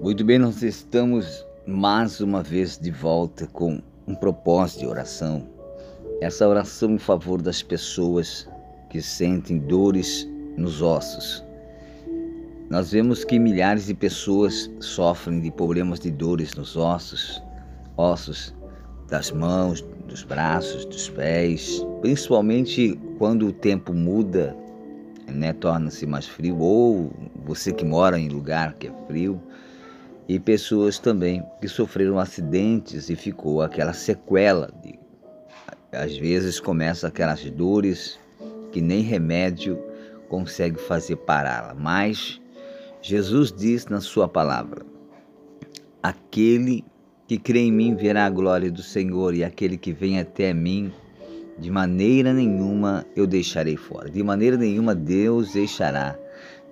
Muito bem, nós estamos mais uma vez de volta com um propósito de oração. Essa oração em favor das pessoas que sentem dores nos ossos. Nós vemos que milhares de pessoas sofrem de problemas de dores nos ossos, ossos das mãos, dos braços, dos pés, principalmente quando o tempo muda, né, torna-se mais frio, ou você que mora em lugar que é frio, e pessoas também que sofreram acidentes e ficou aquela sequela de às vezes começa aquelas dores que nem remédio consegue fazer pará-la, mas Jesus diz na sua palavra: Aquele que crê em mim verá a glória do Senhor, e aquele que vem até mim, de maneira nenhuma eu deixarei fora. De maneira nenhuma Deus deixará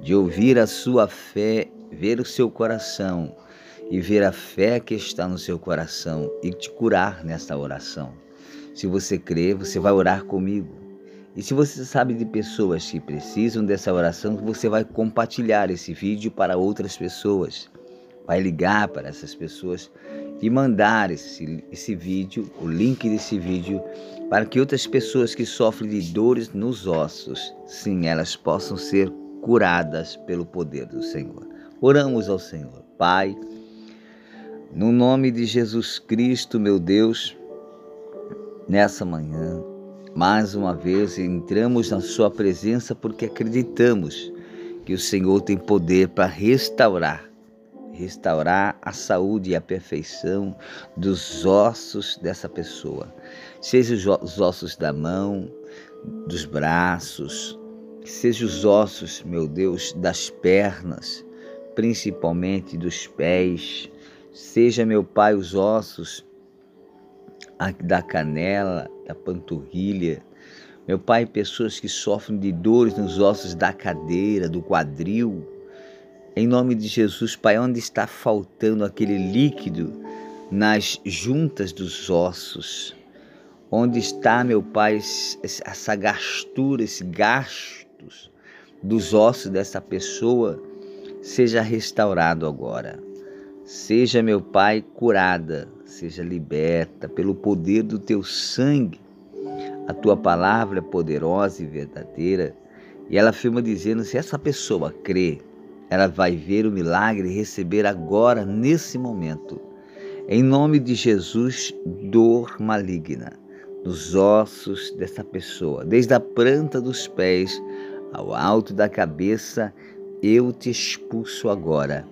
de ouvir a sua fé, ver o seu coração e ver a fé que está no seu coração e te curar nesta oração. Se você crê, você vai orar comigo. E se você sabe de pessoas que precisam dessa oração, você vai compartilhar esse vídeo para outras pessoas. Vai ligar para essas pessoas e mandar esse, esse vídeo, o link desse vídeo, para que outras pessoas que sofrem de dores nos ossos, sim, elas possam ser curadas pelo poder do Senhor. Oramos ao Senhor. Pai, no nome de Jesus Cristo, meu Deus, nessa manhã, mais uma vez entramos na Sua presença porque acreditamos que o Senhor tem poder para restaurar restaurar a saúde e a perfeição dos ossos dessa pessoa, seja os ossos da mão, dos braços, seja os ossos, meu Deus, das pernas, principalmente dos pés, seja, meu Pai, os ossos da canela, da panturrilha, meu Pai, pessoas que sofrem de dores nos ossos da cadeira, do quadril, em nome de Jesus, Pai, onde está faltando aquele líquido nas juntas dos ossos? Onde está, meu Pai, essa gastura, esse gastos dos ossos dessa pessoa? Seja restaurado agora. Seja, meu Pai, curada, seja liberta pelo poder do teu sangue. A tua palavra é poderosa e verdadeira. E ela afirma dizendo: se essa pessoa crê, ela vai ver o milagre e receber agora, nesse momento. Em nome de Jesus, dor maligna nos ossos dessa pessoa, desde a planta dos pés ao alto da cabeça, eu te expulso agora.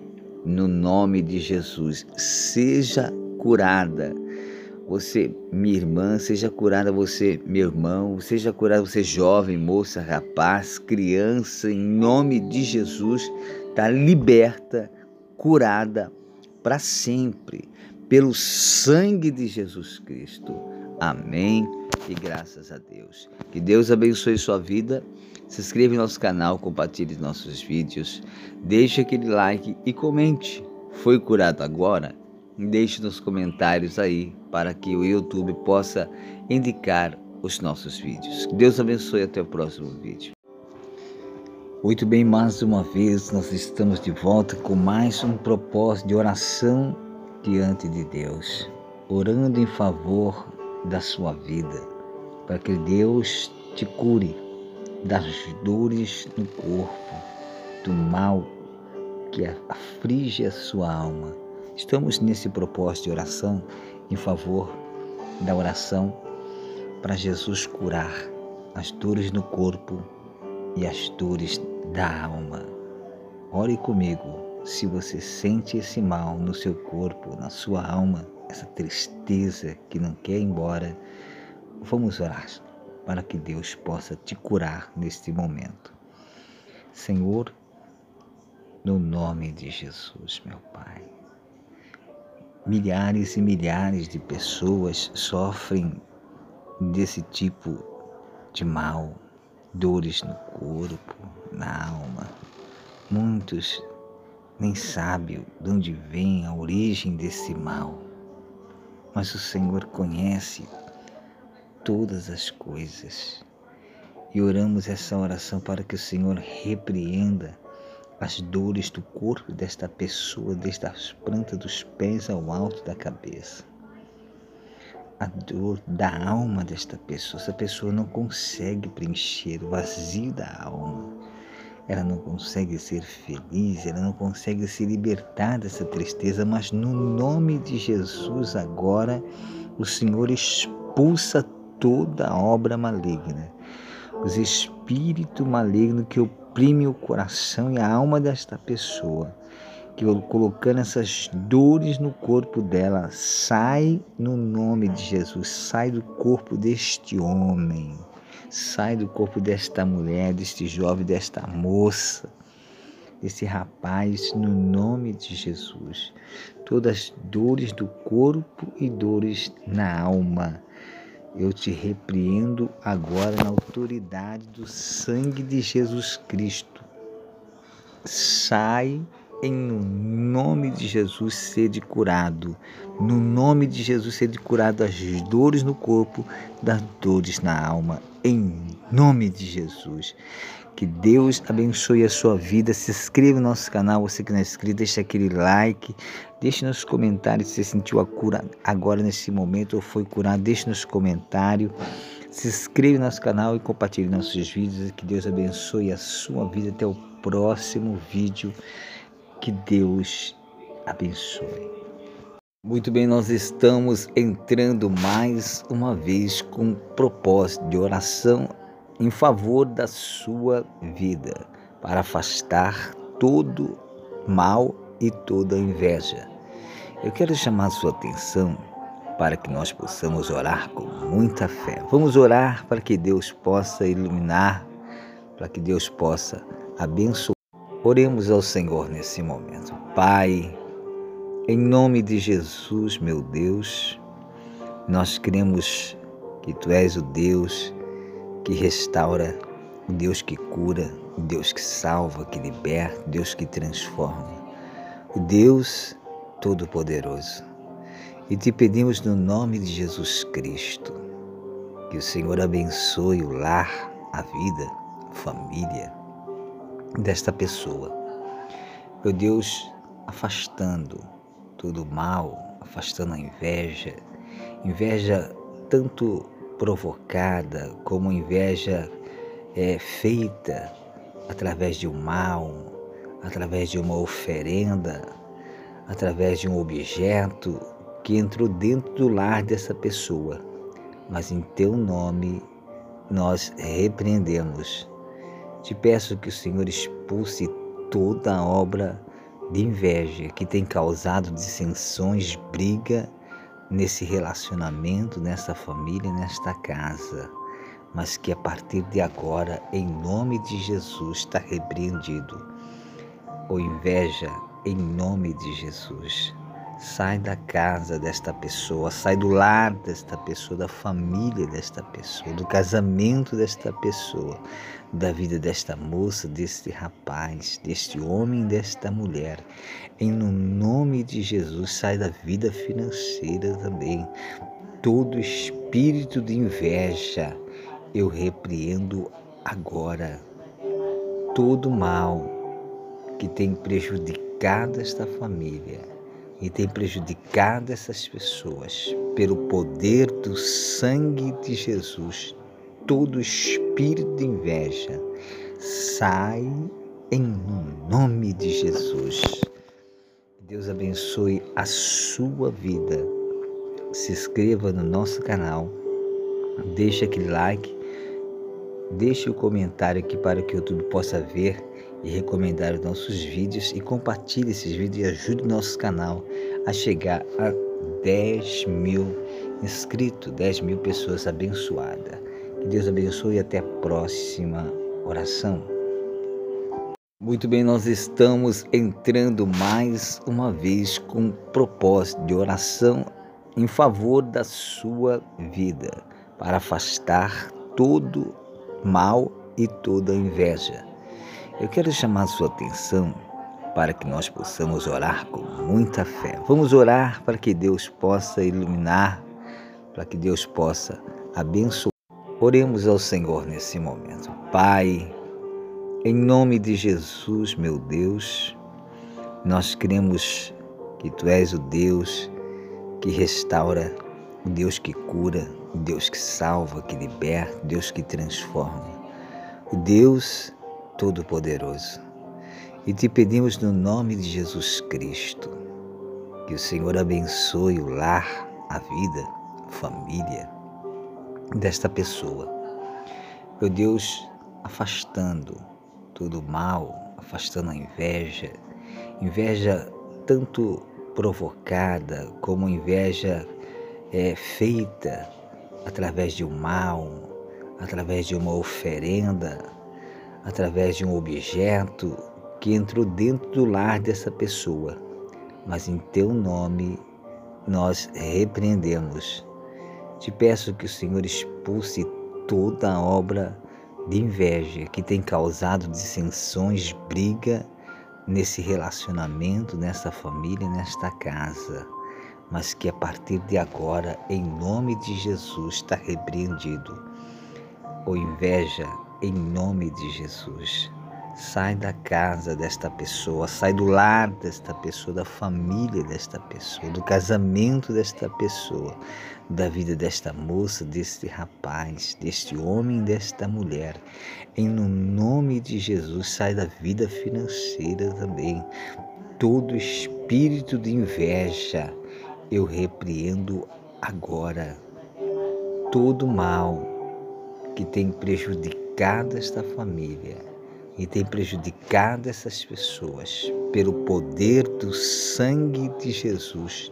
No nome de Jesus, seja curada. Você, minha irmã, seja curada você, meu irmão, seja curada você, jovem, moça, rapaz, criança, em nome de Jesus, está liberta, curada para sempre, pelo sangue de Jesus Cristo. Amém e graças a Deus. Que Deus abençoe sua vida. Se inscreva em nosso canal, compartilhe nossos vídeos, deixe aquele like e comente. Foi curado agora? Deixe nos comentários aí para que o YouTube possa indicar os nossos vídeos. Que Deus abençoe até o próximo vídeo. Muito bem, mais uma vez nós estamos de volta com mais um propósito de oração diante de Deus, orando em favor da sua vida, para que Deus te cure das dores no corpo, do mal que aflige a sua alma. Estamos nesse propósito de oração em favor da oração para Jesus curar as dores no corpo e as dores da alma. Ore comigo se você sente esse mal no seu corpo, na sua alma, essa tristeza que não quer ir embora. Vamos orar para que Deus possa te curar neste momento. Senhor, no nome de Jesus, meu Pai. Milhares e milhares de pessoas sofrem desse tipo de mal dores no corpo, na alma. Muitos nem sabem de onde vem a origem desse mal, mas o Senhor conhece todas as coisas. E oramos essa oração para que o Senhor repreenda as dores do corpo desta pessoa, desde as plantas dos pés ao alto da cabeça. A dor da alma desta pessoa. Essa pessoa não consegue preencher o vazio da alma. Ela não consegue ser feliz, ela não consegue se libertar dessa tristeza, mas no nome de Jesus agora o Senhor expulsa toda obra maligna, os espíritos malignos que oprimem o coração e a alma desta pessoa, que colocando essas dores no corpo dela, sai no nome de Jesus, sai do corpo deste homem, sai do corpo desta mulher, deste jovem, desta moça, desse rapaz, no nome de Jesus. Todas as dores do corpo e dores na alma eu te repreendo agora na autoridade do sangue de Jesus Cristo. Sai em nome de Jesus sede curado. No nome de Jesus sede curado das dores no corpo, das dores na alma. Em nome de Jesus. Que Deus abençoe a sua vida. Se inscreva no nosso canal, você que não é inscrito, deixa aquele like, deixe nos comentários se você sentiu a cura agora nesse momento ou foi curado, deixe nos comentários. Se inscreva no nosso canal e compartilhe nossos vídeos. Que Deus abençoe a sua vida. Até o próximo vídeo. Que Deus abençoe. Muito bem, nós estamos entrando mais uma vez com propósito de oração em favor da sua vida, para afastar todo mal e toda inveja. Eu quero chamar sua atenção para que nós possamos orar com muita fé. Vamos orar para que Deus possa iluminar, para que Deus possa abençoar. Oremos ao Senhor nesse momento. Pai, em nome de Jesus, meu Deus, nós cremos que Tu és o Deus que restaura, o Deus que cura, o Deus que salva, que liberta, o Deus que transforma, o Deus Todo-Poderoso. E te pedimos no nome de Jesus Cristo que o Senhor abençoe o lar, a vida, a família desta pessoa. Meu Deus, afastando todo o mal, afastando a inveja, inveja tanto provocada, como inveja é feita através de um mal, através de uma oferenda, através de um objeto que entrou dentro do lar dessa pessoa. Mas em teu nome nós repreendemos. Te peço que o Senhor expulse toda obra de inveja que tem causado dissensões, briga nesse relacionamento, nessa família, nesta casa, mas que a partir de agora, em nome de Jesus, está repreendido. Ou inveja, em nome de Jesus. Sai da casa desta pessoa, sai do lar desta pessoa, da família desta pessoa, do casamento desta pessoa, da vida desta moça, deste rapaz, deste homem, desta mulher. Em nome de Jesus, sai da vida financeira também. Todo espírito de inveja, eu repreendo agora. Todo mal que tem prejudicado esta família e tem prejudicado essas pessoas. Pelo poder do sangue de Jesus, todo espírito de inveja sai em nome de Jesus. Deus abençoe a sua vida. Se inscreva no nosso canal, deixe aquele like, deixe o comentário aqui para que o YouTube possa ver e recomendar os nossos vídeos e compartilhe esses vídeos e ajude o nosso canal a chegar a 10 mil inscritos, 10 mil pessoas abençoadas. Que Deus abençoe e até a próxima oração. Muito bem, nós estamos entrando mais uma vez com propósito de oração em favor da sua vida, para afastar todo mal e toda inveja. Eu quero chamar sua atenção para que nós possamos orar com muita fé. Vamos orar para que Deus possa iluminar, para que Deus possa abençoar. Oremos ao Senhor nesse momento. Pai, Em nome de Jesus, meu Deus, nós cremos que Tu és o Deus que restaura, o Deus que cura, o Deus que salva, que liberta, o Deus que transforma, o Deus Todo-Poderoso. E te pedimos no nome de Jesus Cristo que o Senhor abençoe o lar, a vida, a família desta pessoa. Meu Deus, afastando todo o mal, afastando a inveja, inveja tanto provocada como inveja é, feita através de um mal, através de uma oferenda, através de um objeto que entrou dentro do lar dessa pessoa. Mas em teu nome nós repreendemos. Te peço que o Senhor expulse toda obra de inveja que tem causado dissensões, briga nesse relacionamento, nessa família, nesta casa, mas que a partir de agora, em nome de Jesus, está repreendido. Ou inveja, em nome de Jesus. Sai da casa desta pessoa, sai do lar desta pessoa, da família desta pessoa, do casamento desta pessoa, da vida desta moça, deste rapaz, deste homem, desta mulher. Em no nome de Jesus, sai da vida financeira também. Todo espírito de inveja, eu repreendo agora. Todo mal que tem prejudicado esta família e tem prejudicado essas pessoas pelo poder do sangue de Jesus.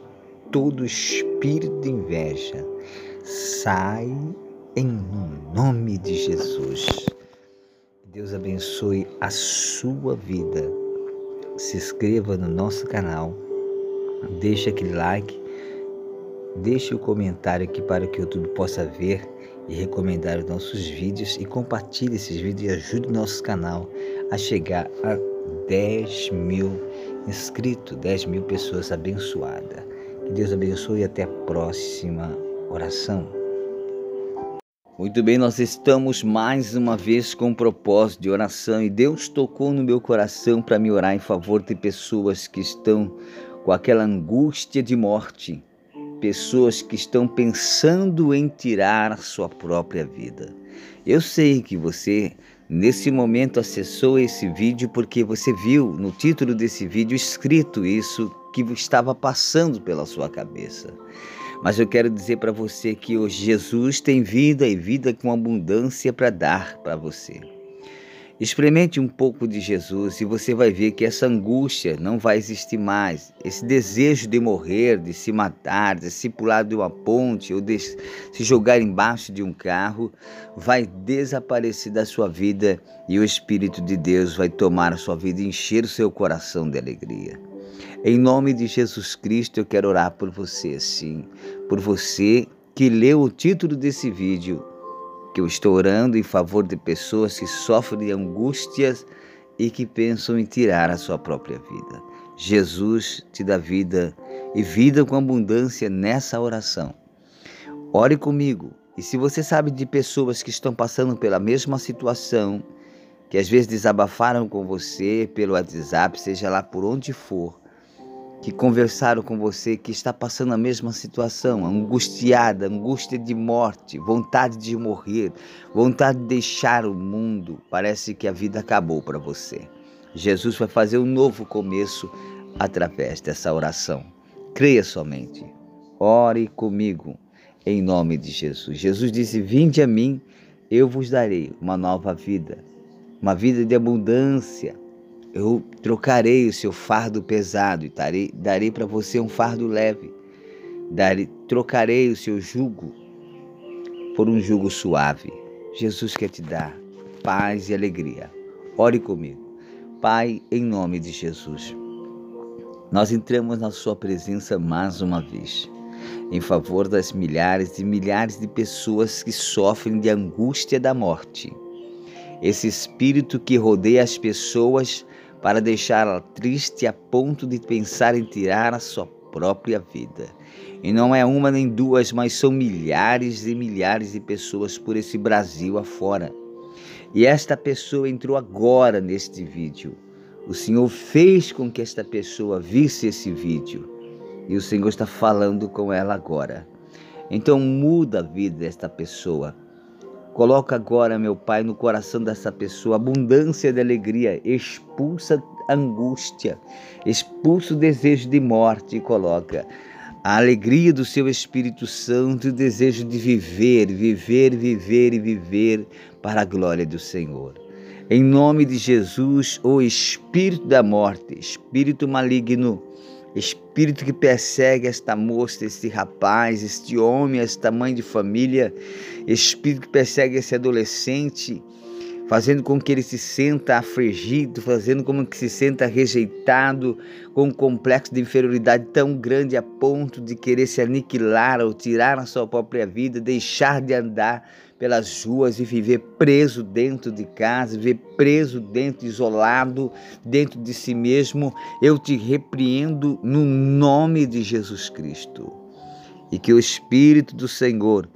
Todo espírito de inveja sai em nome de Jesus. Deus abençoe a sua vida. Se inscreva no nosso canal, deixe aquele like, deixe o comentário aqui para que o YouTube possa ver e recomendar os nossos vídeos e compartilhe esses vídeos e ajude o nosso canal a chegar a 10 mil inscritos, 10 mil pessoas abençoadas. Que Deus abençoe e até a próxima oração. Muito bem, nós estamos mais uma vez com um propósito de oração e Deus tocou no meu coração para me orar em favor de pessoas que estão com aquela angústia de morte pessoas que estão pensando em tirar sua própria vida. Eu sei que você, nesse momento, acessou esse vídeo porque você viu no título desse vídeo escrito isso que estava passando pela sua cabeça. Mas eu quero dizer para você que hoje Jesus tem vida e vida com abundância para dar para você. Experimente um pouco de Jesus e você vai ver que essa angústia não vai existir mais. Esse desejo de morrer, de se matar, de se pular de uma ponte ou de se jogar embaixo de um carro, vai desaparecer da sua vida e o Espírito de Deus vai tomar a sua vida e encher o seu coração de alegria. Em nome de Jesus Cristo, eu quero orar por você, sim, por você que leu o título desse vídeo que eu estou orando em favor de pessoas que sofrem de angústias e que pensam em tirar a sua própria vida. Jesus te dá vida e vida com abundância nessa oração. Ore comigo. E se você sabe de pessoas que estão passando pela mesma situação, que às vezes desabafaram com você pelo WhatsApp, seja lá por onde for, que conversaram com você, que está passando a mesma situação, angustiada, angústia de morte, vontade de morrer, vontade de deixar o mundo, parece que a vida acabou para você. Jesus vai fazer um novo começo através dessa oração. Creia somente. Ore comigo em nome de Jesus. Jesus disse: Vinde a mim, eu vos darei uma nova vida, uma vida de abundância eu trocarei o seu fardo pesado e darei, darei para você um fardo leve. Darei, trocarei o seu jugo por um jugo suave. Jesus quer te dar paz e alegria. Ore comigo. Pai, em nome de Jesus, nós entramos na Sua presença mais uma vez, em favor das milhares e milhares de pessoas que sofrem de angústia da morte. Esse espírito que rodeia as pessoas para deixá-la triste a ponto de pensar em tirar a sua própria vida. E não é uma nem duas, mas são milhares e milhares de pessoas por esse Brasil afora. e esta pessoa entrou agora neste vídeo. O Senhor fez com que esta pessoa visse esse vídeo e o Senhor está falando com ela agora. Então muda a vida desta pessoa. Coloca agora, meu Pai, no coração dessa pessoa abundância de alegria, expulsa angústia, expulsa o desejo de morte e coloca a alegria do seu Espírito Santo e o desejo de viver, viver, viver e viver para a glória do Senhor. Em nome de Jesus, o espírito da morte, espírito maligno, espírito que persegue esta moça, este rapaz, este homem, esta mãe de família, espírito que persegue esse adolescente, fazendo com que ele se sinta afligido, fazendo com que se sinta rejeitado, com um complexo de inferioridade tão grande a ponto de querer se aniquilar ou tirar a sua própria vida, deixar de andar pelas ruas e viver preso dentro de casa, viver preso dentro, isolado dentro de si mesmo, eu te repreendo no nome de Jesus Cristo. E que o Espírito do Senhor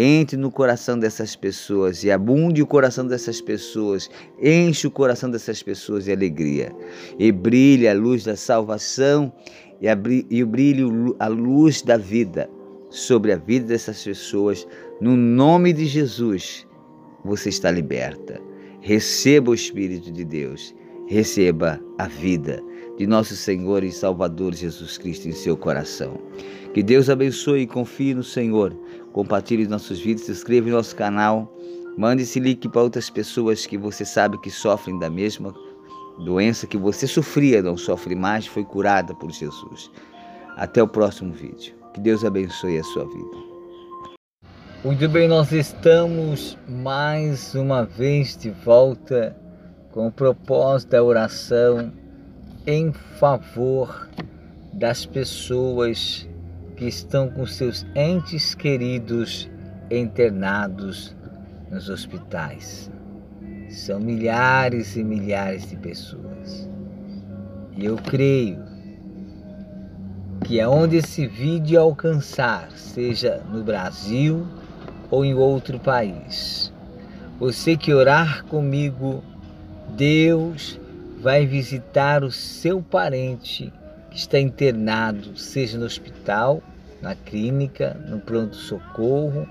entre no coração dessas pessoas e abunde o coração dessas pessoas, enche o coração dessas pessoas de alegria. E brilhe a luz da salvação e, e brilhe a luz da vida sobre a vida dessas pessoas. No nome de Jesus, você está liberta. Receba o Espírito de Deus, receba a vida de nosso Senhor e Salvador Jesus Cristo em seu coração. Que Deus abençoe e confie no Senhor. Compartilhe nossos vídeos, se inscreva em nosso canal. Mande esse link para outras pessoas que você sabe que sofrem da mesma doença que você sofria, não sofre mais, foi curada por Jesus. Até o próximo vídeo. Que Deus abençoe a sua vida. Muito bem, nós estamos mais uma vez de volta com o propósito da oração em favor das pessoas que estão com seus entes queridos internados nos hospitais. São milhares e milhares de pessoas. E eu creio que aonde esse vídeo alcançar, seja no Brasil ou em outro país, você que orar comigo, Deus vai visitar o seu parente que está internado, seja no hospital, na clínica, no pronto-socorro,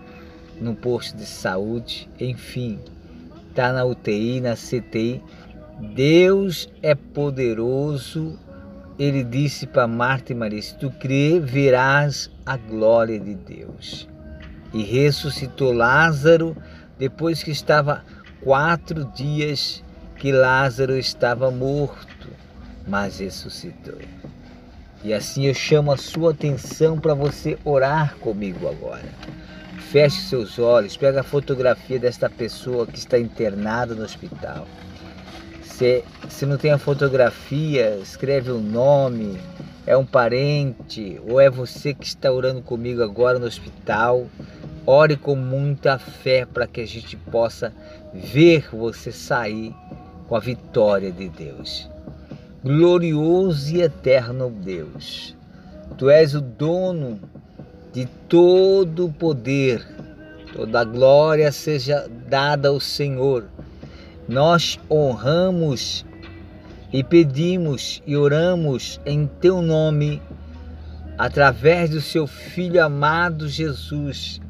no posto de saúde, enfim, está na UTI, na CTI. Deus é poderoso. Ele disse para Marta e Maria: Se tu crer, verás a glória de Deus. E ressuscitou Lázaro depois que estava quatro dias que Lázaro estava morto, mas ressuscitou. E assim eu chamo a sua atenção para você orar comigo agora. Feche seus olhos, pega a fotografia desta pessoa que está internada no hospital. Se, se não tem a fotografia, escreve o nome, é um parente ou é você que está orando comigo agora no hospital. Ore com muita fé para que a gente possa ver você sair com a vitória de Deus glorioso e eterno Deus. Tu és o dono de todo o poder, toda a glória seja dada ao Senhor. Nós honramos e pedimos e oramos em teu nome, através do seu Filho amado Jesus,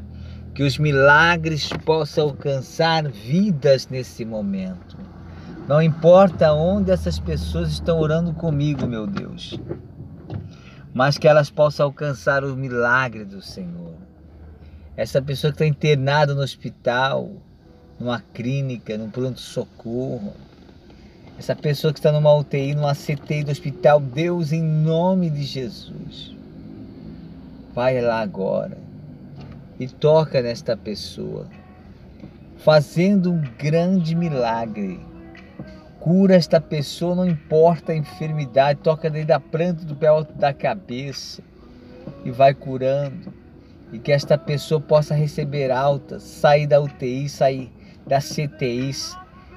que os milagres possam alcançar vidas nesse momento. Não importa onde essas pessoas estão orando comigo, meu Deus, mas que elas possam alcançar o milagre do Senhor. Essa pessoa que está internada no hospital, numa clínica, num pronto-socorro, essa pessoa que está numa UTI, numa CTI do hospital, Deus, em nome de Jesus, vai lá agora e toca nesta pessoa, fazendo um grande milagre Cura esta pessoa, não importa a enfermidade, toca desde a planta do pé alto da cabeça e vai curando. E que esta pessoa possa receber alta, sair da UTI, sair da CTI,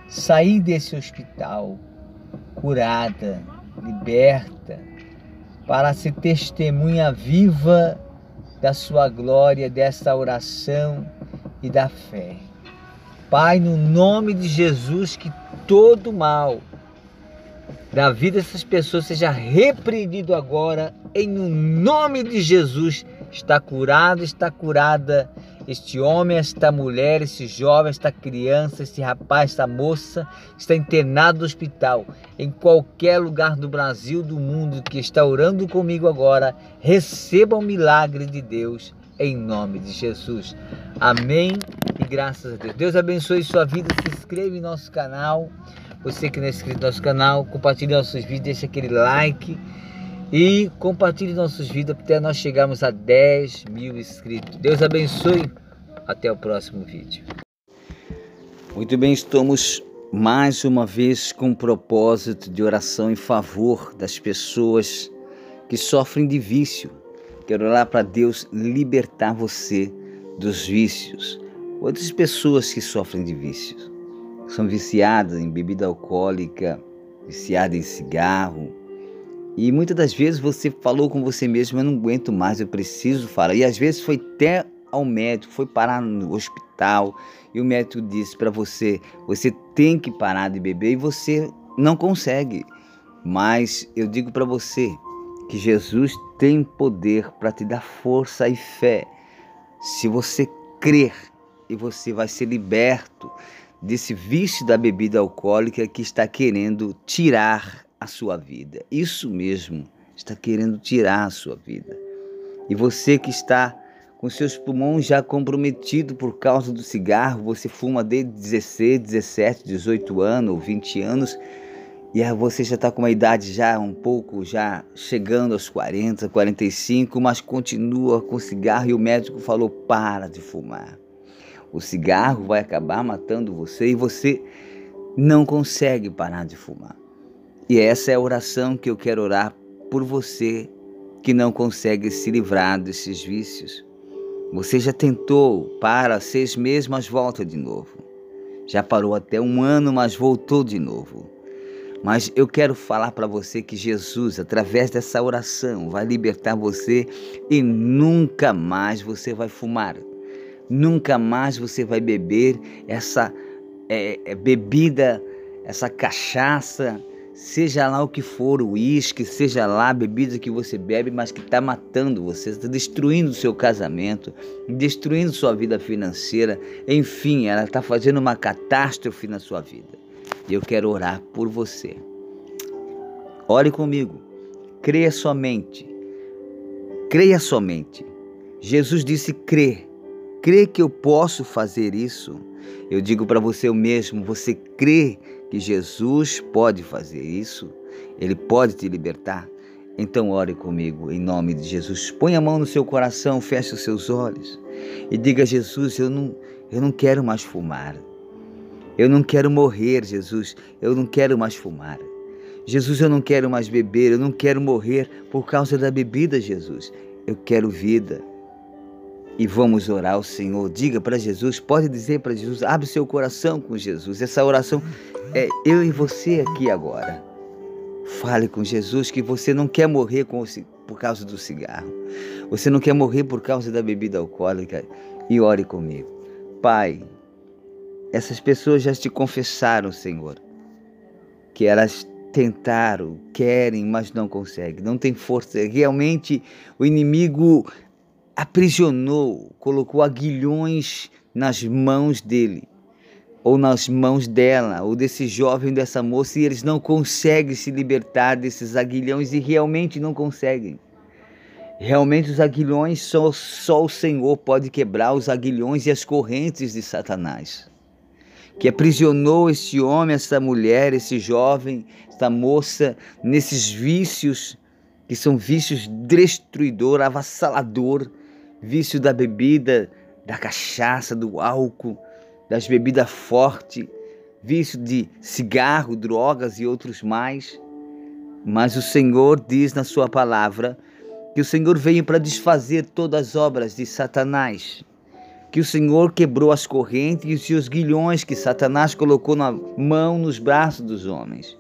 sair desse hospital curada, liberta, para ser testemunha viva da sua glória, dessa oração e da fé. Pai, no nome de Jesus, que todo mal da vida dessas pessoas seja repreendido agora, em nome de Jesus. Está curado, está curada este homem, esta mulher, esse jovem, esta criança, este rapaz, esta moça está internado no hospital. Em qualquer lugar do Brasil, do mundo que está orando comigo agora, receba o milagre de Deus em nome de Jesus. Amém e graças a Deus. Deus abençoe sua vida. Se inscreva em nosso canal. Você que não é inscrito no nosso canal, compartilhe nossos vídeos, deixe aquele like e compartilhe nossos vídeos até nós chegarmos a 10 mil inscritos. Deus abençoe. Até o próximo vídeo. Muito bem, estamos mais uma vez com o propósito de oração em favor das pessoas que sofrem de vício. Quero orar para Deus libertar você dos vícios. Outras pessoas que sofrem de vícios são viciadas em bebida alcoólica, viciadas em cigarro. E muitas das vezes você falou com você mesmo, eu não aguento mais, eu preciso falar. E às vezes foi até ao médico, foi parar no hospital e o médico disse para você, você tem que parar de beber e você não consegue. Mas eu digo para você, que Jesus tem poder para te dar força e fé. Se você crer e você vai ser liberto desse vício da bebida alcoólica que está querendo tirar a sua vida. Isso mesmo, está querendo tirar a sua vida. E você que está com seus pulmões já comprometidos por causa do cigarro, você fuma desde 16, 17, 18 anos, 20 anos, e aí você já está com uma idade já um pouco, já chegando aos 40, 45, mas continua com cigarro e o médico falou: para de fumar. O cigarro vai acabar matando você e você não consegue parar de fumar. E essa é a oração que eu quero orar por você que não consegue se livrar desses vícios. Você já tentou para seis meses, mas volta de novo. Já parou até um ano, mas voltou de novo. Mas eu quero falar para você que Jesus, através dessa oração, vai libertar você e nunca mais você vai fumar. Nunca mais você vai beber essa é, é, bebida, essa cachaça, seja lá o que for, o uísque, seja lá a bebida que você bebe, mas que está matando você, está destruindo o seu casamento, destruindo sua vida financeira, enfim, ela está fazendo uma catástrofe na sua vida. E eu quero orar por você. Ore comigo. Creia somente. Creia somente. Jesus disse crer. Crê que eu posso fazer isso? Eu digo para você o mesmo, você crê que Jesus pode fazer isso? Ele pode te libertar? Então ore comigo em nome de Jesus. Põe a mão no seu coração, feche os seus olhos e diga Jesus, eu não, eu não quero mais fumar. Eu não quero morrer, Jesus. Eu não quero mais fumar. Jesus, eu não quero mais beber. Eu não quero morrer por causa da bebida, Jesus. Eu quero vida. E vamos orar ao Senhor. Diga para Jesus, pode dizer para Jesus, abre seu coração com Jesus. Essa oração é eu e você aqui agora. Fale com Jesus que você não quer morrer com, por causa do cigarro. Você não quer morrer por causa da bebida alcoólica. E ore comigo. Pai, essas pessoas já te confessaram, Senhor, que elas tentaram, querem, mas não conseguem, não tem força. Realmente o inimigo aprisionou, colocou aguilhões nas mãos dele, ou nas mãos dela, ou desse jovem, dessa moça, e eles não conseguem se libertar desses aguilhões e realmente não conseguem. Realmente os aguilhões só, só o Senhor pode quebrar os aguilhões e as correntes de Satanás que aprisionou esse homem, essa mulher, esse jovem, essa moça nesses vícios que são vícios destruidor, avassalador, vício da bebida, da cachaça, do álcool, das bebidas fortes, vício de cigarro, drogas e outros mais. Mas o Senhor diz na sua palavra que o Senhor veio para desfazer todas as obras de Satanás que o Senhor quebrou as correntes e os guilhões que Satanás colocou na mão, nos braços dos homens.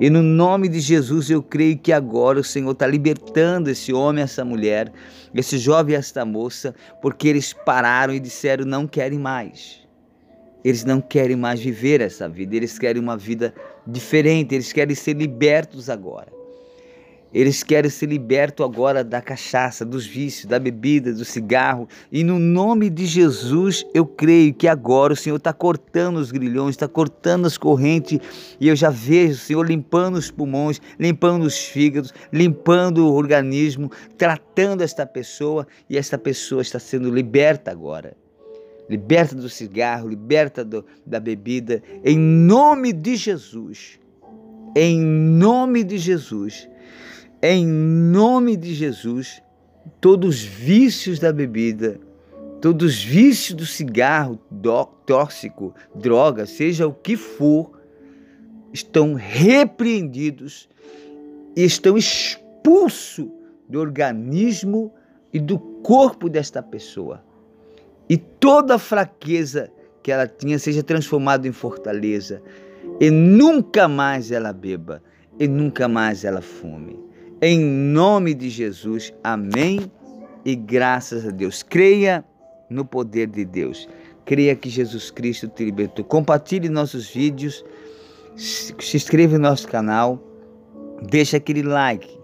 E no nome de Jesus eu creio que agora o Senhor está libertando esse homem, essa mulher, esse jovem, esta moça, porque eles pararam e disseram não querem mais. eles não querem mais viver essa vida, eles querem uma vida diferente, eles querem ser libertos agora. Eles querem ser libertos agora da cachaça, dos vícios, da bebida, do cigarro. E no nome de Jesus, eu creio que agora o Senhor está cortando os grilhões, está cortando as correntes. E eu já vejo o Senhor limpando os pulmões, limpando os fígados, limpando o organismo, tratando esta pessoa. E esta pessoa está sendo liberta agora. Liberta do cigarro, liberta do, da bebida. Em nome de Jesus. Em nome de Jesus em nome de Jesus, todos os vícios da bebida, todos os vícios do cigarro tóxico, droga, seja o que for, estão repreendidos e estão expulsos do organismo e do corpo desta pessoa. E toda fraqueza que ela tinha seja transformada em fortaleza, e nunca mais ela beba, e nunca mais ela fume. Em nome de Jesus, amém e graças a Deus. Creia no poder de Deus. Creia que Jesus Cristo te libertou. Compartilhe nossos vídeos, se inscreva no nosso canal, deixa aquele like.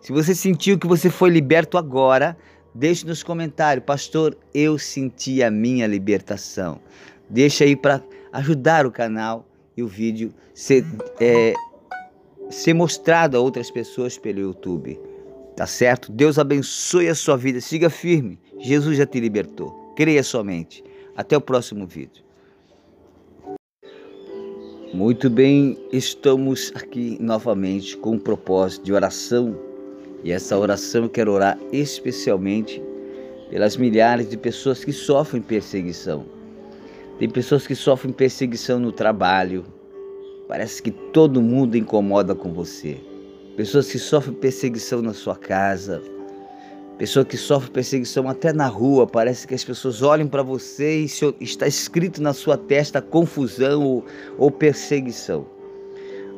Se você sentiu que você foi liberto agora, deixe nos comentários, pastor, eu senti a minha libertação. Deixa aí para ajudar o canal e o vídeo ser é, ser mostrado a outras pessoas pelo YouTube. Tá certo? Deus abençoe a sua vida. Siga firme. Jesus já te libertou. Creia somente. Até o próximo vídeo. Muito bem, estamos aqui novamente com um propósito de oração. E essa oração eu quero orar especialmente pelas milhares de pessoas que sofrem perseguição. Tem pessoas que sofrem perseguição no trabalho, Parece que todo mundo incomoda com você. Pessoas que sofrem perseguição na sua casa, pessoa que sofre perseguição até na rua, parece que as pessoas olham para você e está escrito na sua testa confusão ou, ou, perseguição.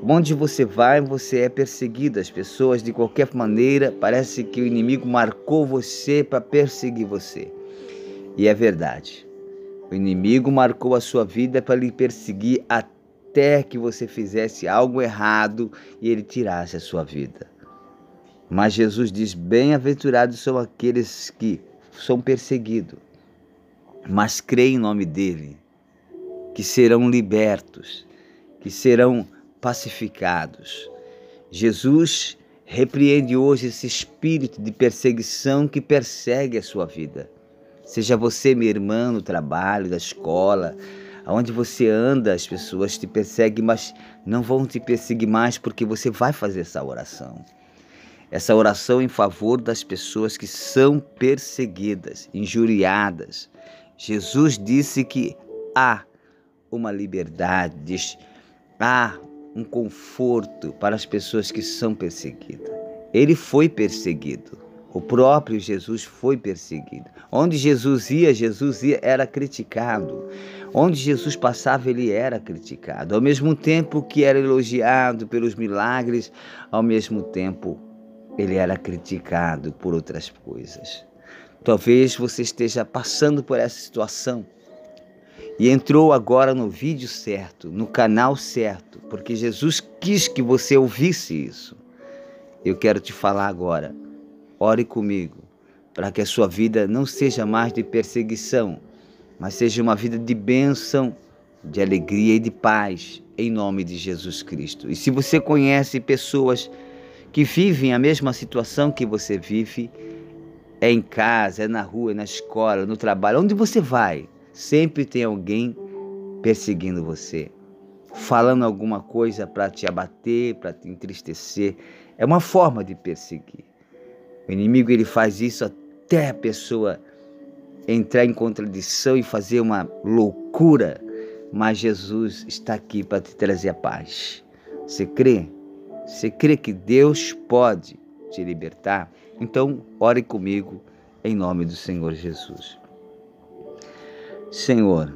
Onde você vai, você é perseguido. As pessoas, de qualquer maneira, parece que o inimigo marcou você para perseguir você. E é verdade. O inimigo marcou a sua vida para lhe perseguir até até que você fizesse algo errado e ele tirasse a sua vida. Mas Jesus diz: Bem-aventurados são aqueles que são perseguidos, mas creem em nome dele, que serão libertos, que serão pacificados. Jesus repreende hoje esse espírito de perseguição que persegue a sua vida. Seja você, minha irmã, no trabalho, na escola, Aonde você anda, as pessoas te perseguem, mas não vão te perseguir mais porque você vai fazer essa oração. Essa oração em favor das pessoas que são perseguidas, injuriadas. Jesus disse que há uma liberdade, há um conforto para as pessoas que são perseguidas. Ele foi perseguido. O próprio Jesus foi perseguido. Onde Jesus ia, Jesus ia, era criticado. Onde Jesus passava, ele era criticado. Ao mesmo tempo que era elogiado pelos milagres, ao mesmo tempo ele era criticado por outras coisas. Talvez você esteja passando por essa situação e entrou agora no vídeo certo, no canal certo, porque Jesus quis que você ouvisse isso. Eu quero te falar agora. Ore comigo para que a sua vida não seja mais de perseguição, mas seja uma vida de bênção, de alegria e de paz, em nome de Jesus Cristo. E se você conhece pessoas que vivem a mesma situação que você vive, é em casa, é na rua, é na escola, no trabalho, onde você vai, sempre tem alguém perseguindo você, falando alguma coisa para te abater, para te entristecer. É uma forma de perseguir. O inimigo ele faz isso até a pessoa entrar em contradição e fazer uma loucura, mas Jesus está aqui para te trazer a paz. Você crê? Você crê que Deus pode te libertar? Então, ore comigo em nome do Senhor Jesus. Senhor,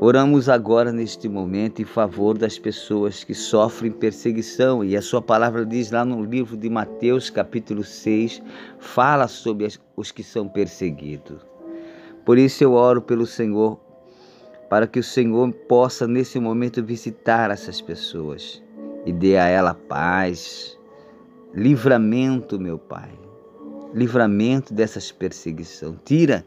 oramos agora neste momento em favor das pessoas que sofrem perseguição, e a Sua palavra diz lá no livro de Mateus, capítulo 6, fala sobre os que são perseguidos. Por isso eu oro pelo Senhor, para que o Senhor possa nesse momento visitar essas pessoas e dê a ela paz, livramento, meu Pai, livramento dessas perseguições. Tira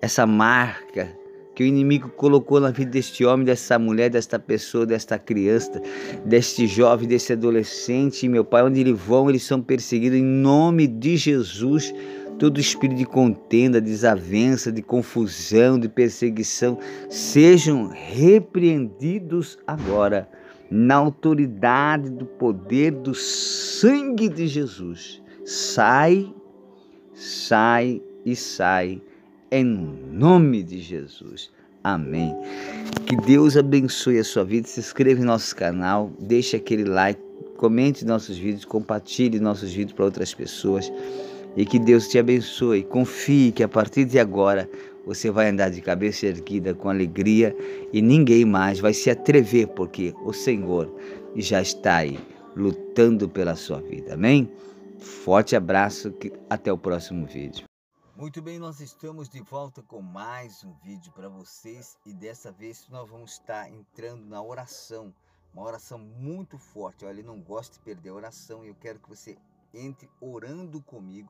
essa marca que o inimigo colocou na vida deste homem, dessa mulher, desta pessoa, desta criança, deste jovem, desse adolescente, meu Pai, onde eles vão, eles são perseguidos em nome de Jesus. Todo espírito de contenda, desavença, de confusão, de perseguição, sejam repreendidos agora, na autoridade do poder do sangue de Jesus. Sai, sai e sai em nome de Jesus. Amém. Que Deus abençoe a sua vida. Se inscreva em nosso canal, deixe aquele like, comente nossos vídeos, compartilhe nossos vídeos para outras pessoas. E que Deus te abençoe. Confie que a partir de agora você vai andar de cabeça erguida com alegria e ninguém mais vai se atrever, porque o Senhor já está aí lutando pela sua vida. Amém? Forte abraço, até o próximo vídeo. Muito bem, nós estamos de volta com mais um vídeo para vocês e dessa vez nós vamos estar entrando na oração, uma oração muito forte. Olha, eu não gosto de perder a oração e eu quero que você entre orando comigo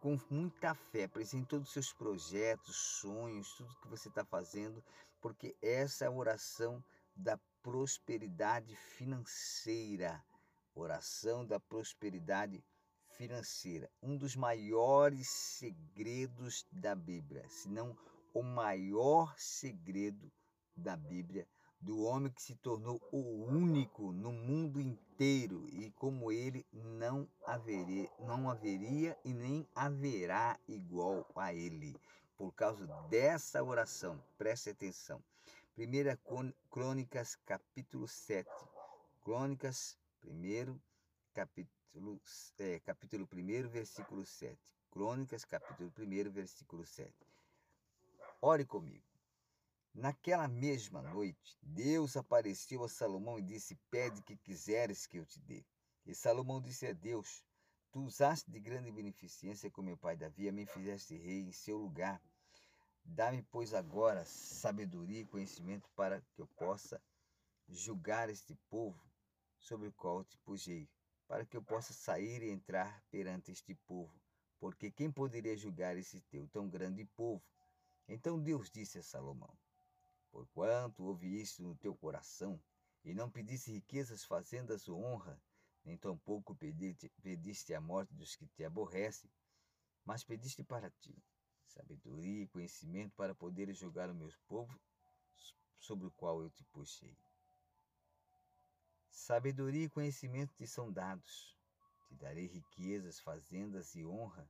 com muita fé, apresente todos os seus projetos, sonhos, tudo que você está fazendo, porque essa é a oração da prosperidade financeira, oração da prosperidade financeira. Um dos maiores segredos da Bíblia, se não o maior segredo da Bíblia, do homem que se tornou o único no mundo inteiro e como ele não haveria, não haveria e nem haverá igual a ele. Por causa dessa oração, preste atenção. 1 Crônicas, capítulo 7. Crônicas, primeiro capítulo, é, capítulo 1, versículo 7. Crônicas, capítulo 1, versículo 7. Ore comigo. Naquela mesma noite, Deus apareceu a Salomão e disse: Pede que quiseres que eu te dê. E Salomão disse a Deus: Tu usaste de grande beneficência com meu pai Davi, a me fizeste rei em seu lugar. Dá-me, pois, agora sabedoria e conhecimento para que eu possa julgar este povo sobre o qual te pujei para que eu possa sair e entrar perante este povo, porque quem poderia julgar esse teu tão grande povo? Então Deus disse a Salomão: Porquanto ouvi isto no teu coração, e não pediste riquezas, fazendas ou honra, nem tampouco pediste, pediste a morte dos que te aborrecem, mas pediste para ti sabedoria e conhecimento para poderes julgar o meu povo sobre o qual eu te puxei. Sabedoria e conhecimento te são dados. Te darei riquezas, fazendas e honra,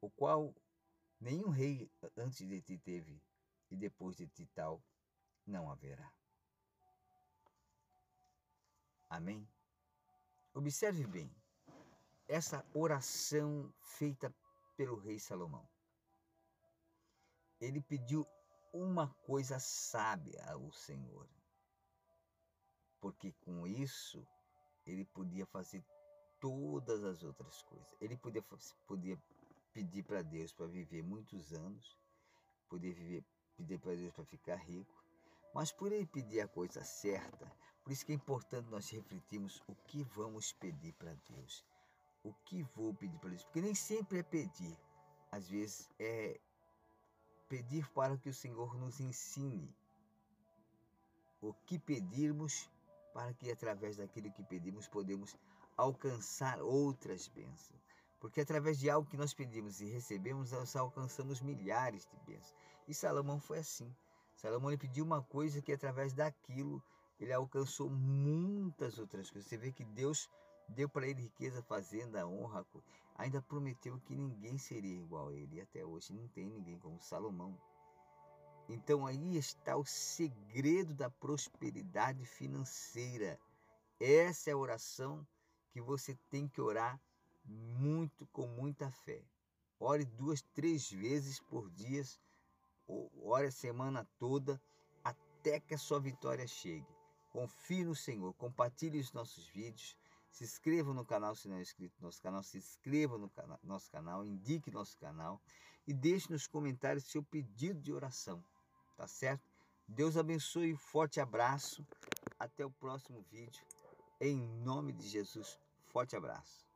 o qual nenhum rei antes de ti teve, e depois de ti tal não haverá. Amém? Observe bem essa oração feita pelo rei Salomão. Ele pediu uma coisa sábia ao Senhor porque com isso ele podia fazer todas as outras coisas. Ele podia, podia pedir para Deus para viver muitos anos, poder viver, pedir para Deus para ficar rico, mas por ele pedir a coisa certa, por isso que é importante nós refletirmos o que vamos pedir para Deus. O que vou pedir para Deus? Porque nem sempre é pedir. Às vezes é pedir para que o Senhor nos ensine o que pedirmos para que através daquilo que pedimos podemos alcançar outras bênçãos. Porque através de algo que nós pedimos e recebemos, nós alcançamos milhares de bênçãos. E Salomão foi assim. Salomão ele pediu uma coisa que através daquilo ele alcançou muitas outras coisas. Você vê que Deus deu para ele riqueza, fazenda, honra, ainda prometeu que ninguém seria igual a ele. E até hoje não tem ninguém como Salomão. Então aí está o segredo da prosperidade financeira. Essa é a oração que você tem que orar muito com muita fé. Ore duas, três vezes por dia, ore a semana toda, até que a sua vitória chegue. Confie no Senhor, compartilhe os nossos vídeos, se inscreva no canal se não é inscrito no nosso canal, se inscreva no cana nosso canal, indique nosso canal e deixe nos comentários seu pedido de oração tá certo? Deus abençoe, forte abraço. Até o próximo vídeo. Em nome de Jesus, forte abraço.